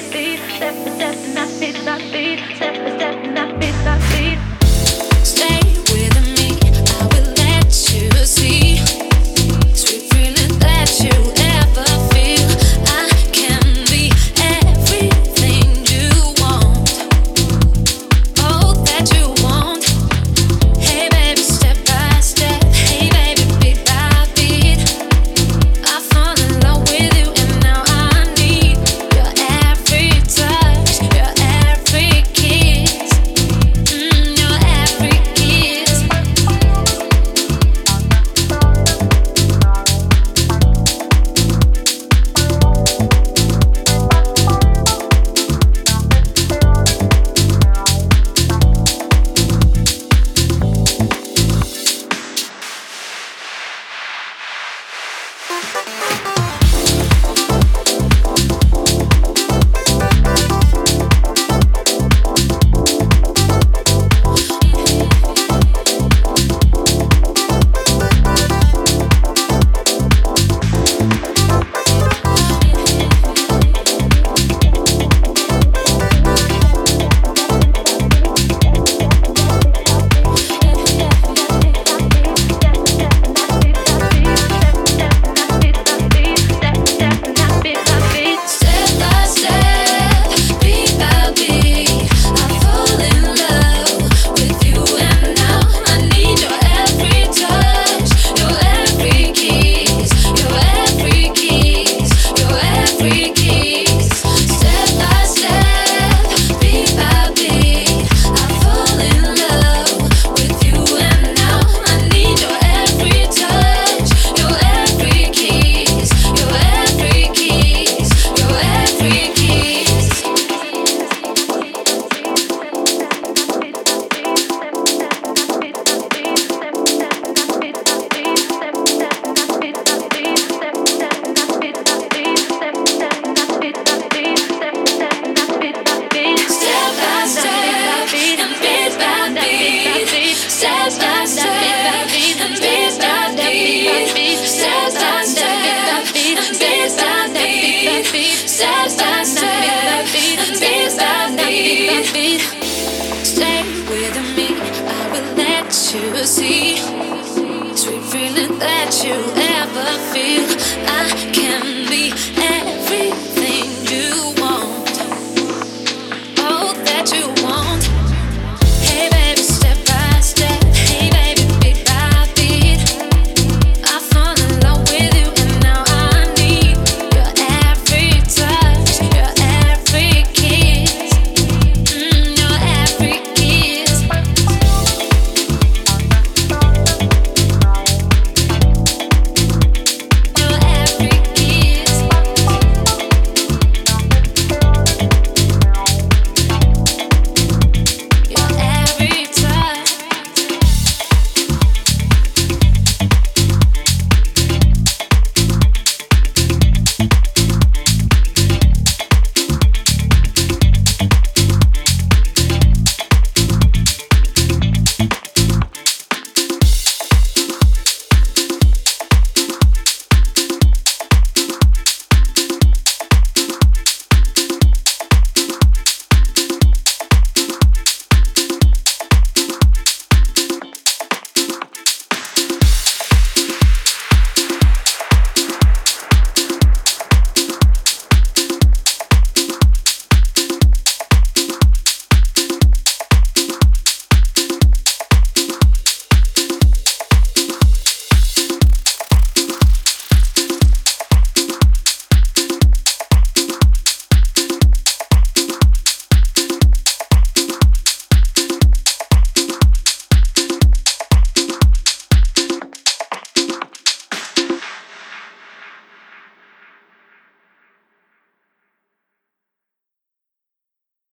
step step step step, step step see that beat, step by step. step, step, step, beat, beat, beat, beat. Stay with me, I will let you see. Sweet feeling that you ever feel. I